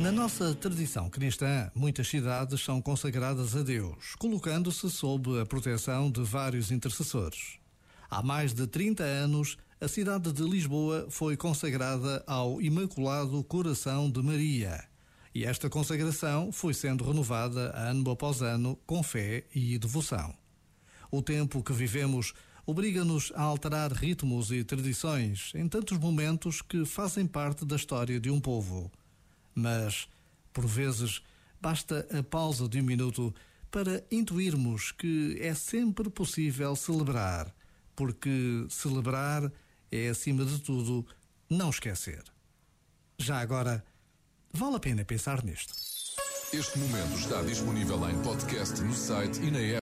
Na nossa tradição cristã, muitas cidades são consagradas a Deus, colocando-se sob a proteção de vários intercessores. Há mais de 30 anos, a cidade de Lisboa foi consagrada ao Imaculado Coração de Maria. E esta consagração foi sendo renovada ano após ano com fé e devoção. O tempo que vivemos obriga-nos a alterar ritmos e tradições em tantos momentos que fazem parte da história de um povo mas, por vezes, basta a pausa de um minuto para intuirmos que é sempre possível celebrar, porque celebrar é, acima de tudo, não esquecer. Já agora, vale a pena pensar nisto. Este momento está disponível em podcast no site e na app.